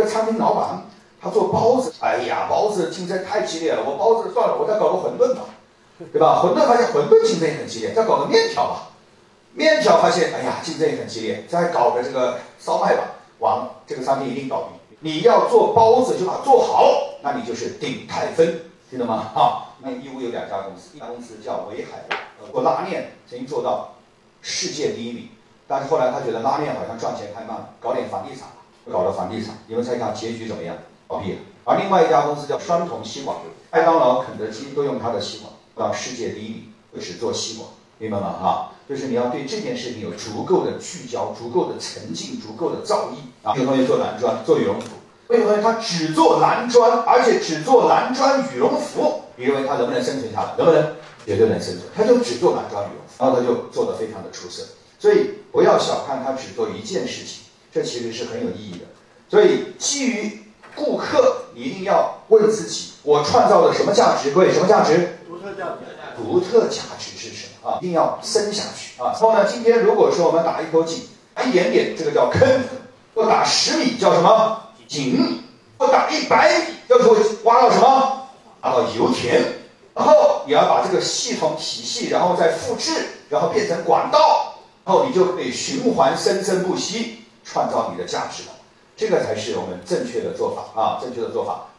个餐厅老板，他做包子，哎呀，包子竞争太激烈了，我包子算了，我再搞个馄饨吧，对吧？馄饨发现馄饨竞争也很激烈，再搞个面条吧，面条发现，哎呀，竞争也很激烈，再搞个这个烧麦吧，完了，这个商店一定倒闭。你要做包子就把它做好，那你就是鼎泰丰，听懂吗？啊，那义乌有两家公司，一家公司叫维海，做拉面曾经做到世界第一名，但是后来他觉得拉面好像赚钱太慢了，搞点房地产，搞了房地产，你们猜一下结局怎么样？倒闭了。而另外一家公司叫双瞳西瓜，麦当劳、肯德基都用它的西瓜，到世界第一名，只做吸管，明白吗？哈，就是你要对这件事情有足够的聚焦、足够的沉浸、足够的造诣啊。有同学做男装、做羽绒服，有同学他只做男装，而且只做男装羽绒服，你认为他能不能生存下来？能不能？绝对能生存。他就只做男装羽绒服，然后他就做得非常的出色。所以不要小看他只做一件事情，这其实是很有意义的。所以基于顾客，你一定要问自己：我创造了什么价值？各位，什么价值？独特价值。独特价值是什么啊？一定要深下去啊！然后呢，今天如果说我们打一口井，打一点点，这个叫坑；我打十米叫什么？井；我打一百米，要做挖到什么？挖到油田。然后你要把这个系统体系，然后再复制，然后变成管道，然后你就可以循环生生不息，创造你的价值的。这个才是我们正确的做法啊！正确的做法。